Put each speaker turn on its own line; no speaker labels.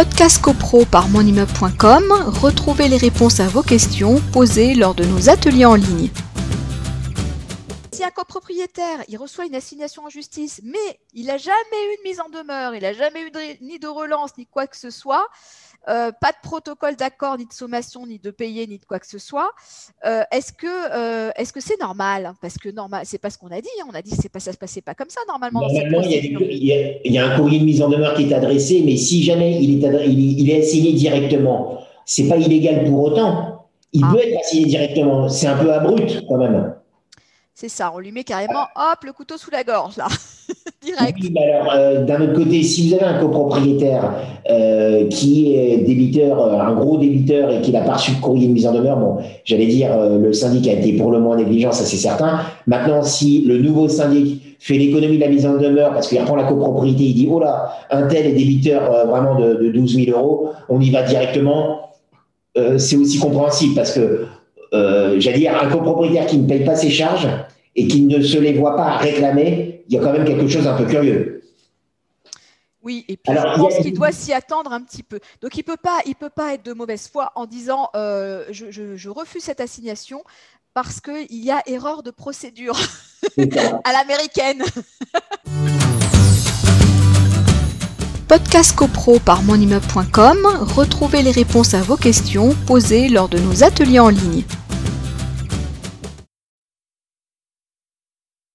Podcast CoPro par monimmeuble.com, retrouvez les réponses à vos questions posées lors de nos ateliers en ligne. Si un copropriétaire il reçoit une assignation en justice, mais il n'a jamais eu de mise en demeure, il n'a jamais eu ni de relance, ni quoi que ce soit, euh, pas de protocole d'accord, ni de sommation, ni de payer, ni de quoi que ce soit. Euh, est-ce que euh, est-ce que c'est normal? Parce que normal, c'est pas ce qu'on a dit. Hein. On a dit que pas ça se passait pas comme ça normalement.
Normalement, il y, a un courrier de mise en demeure qui est adressé, mais si jamais il est, il, est assigné directement, c'est pas illégal pour autant. Il ah. peut être assigné directement. C'est un peu abrupt quand même.
C'est ça, on lui met carrément, hop, le couteau sous la gorge, là, direct.
alors, euh, d'un autre côté, si vous avez un copropriétaire euh, qui est débiteur, euh, un gros débiteur et qui n'a pas reçu de courrier de mise en demeure, bon, j'allais dire, le syndic a été pour le moins négligent, ça c'est certain. Maintenant, si le nouveau syndic fait l'économie de la mise en demeure parce qu'il reprend la copropriété, il dit, oh là, un tel est débiteur vraiment de, de 12 000 euros, on y va directement, c'est aussi compréhensible parce que j'allais dire, un copropriétaire qui ne paye pas ses charges et qui ne se les voit pas réclamer, il y a quand même quelque chose d'un peu curieux.
Oui, et puis je pense qu'il doit s'y attendre un petit peu. Donc il ne peut, pas, il peut pas être de mauvaise foi en disant euh, je, refuse cette assignation parce qu'il y a erreur de procédure à l'américaine. Podcast CoPro par monimmeuble.com, retrouvez les réponses à vos questions posées lors de nos ateliers en ligne.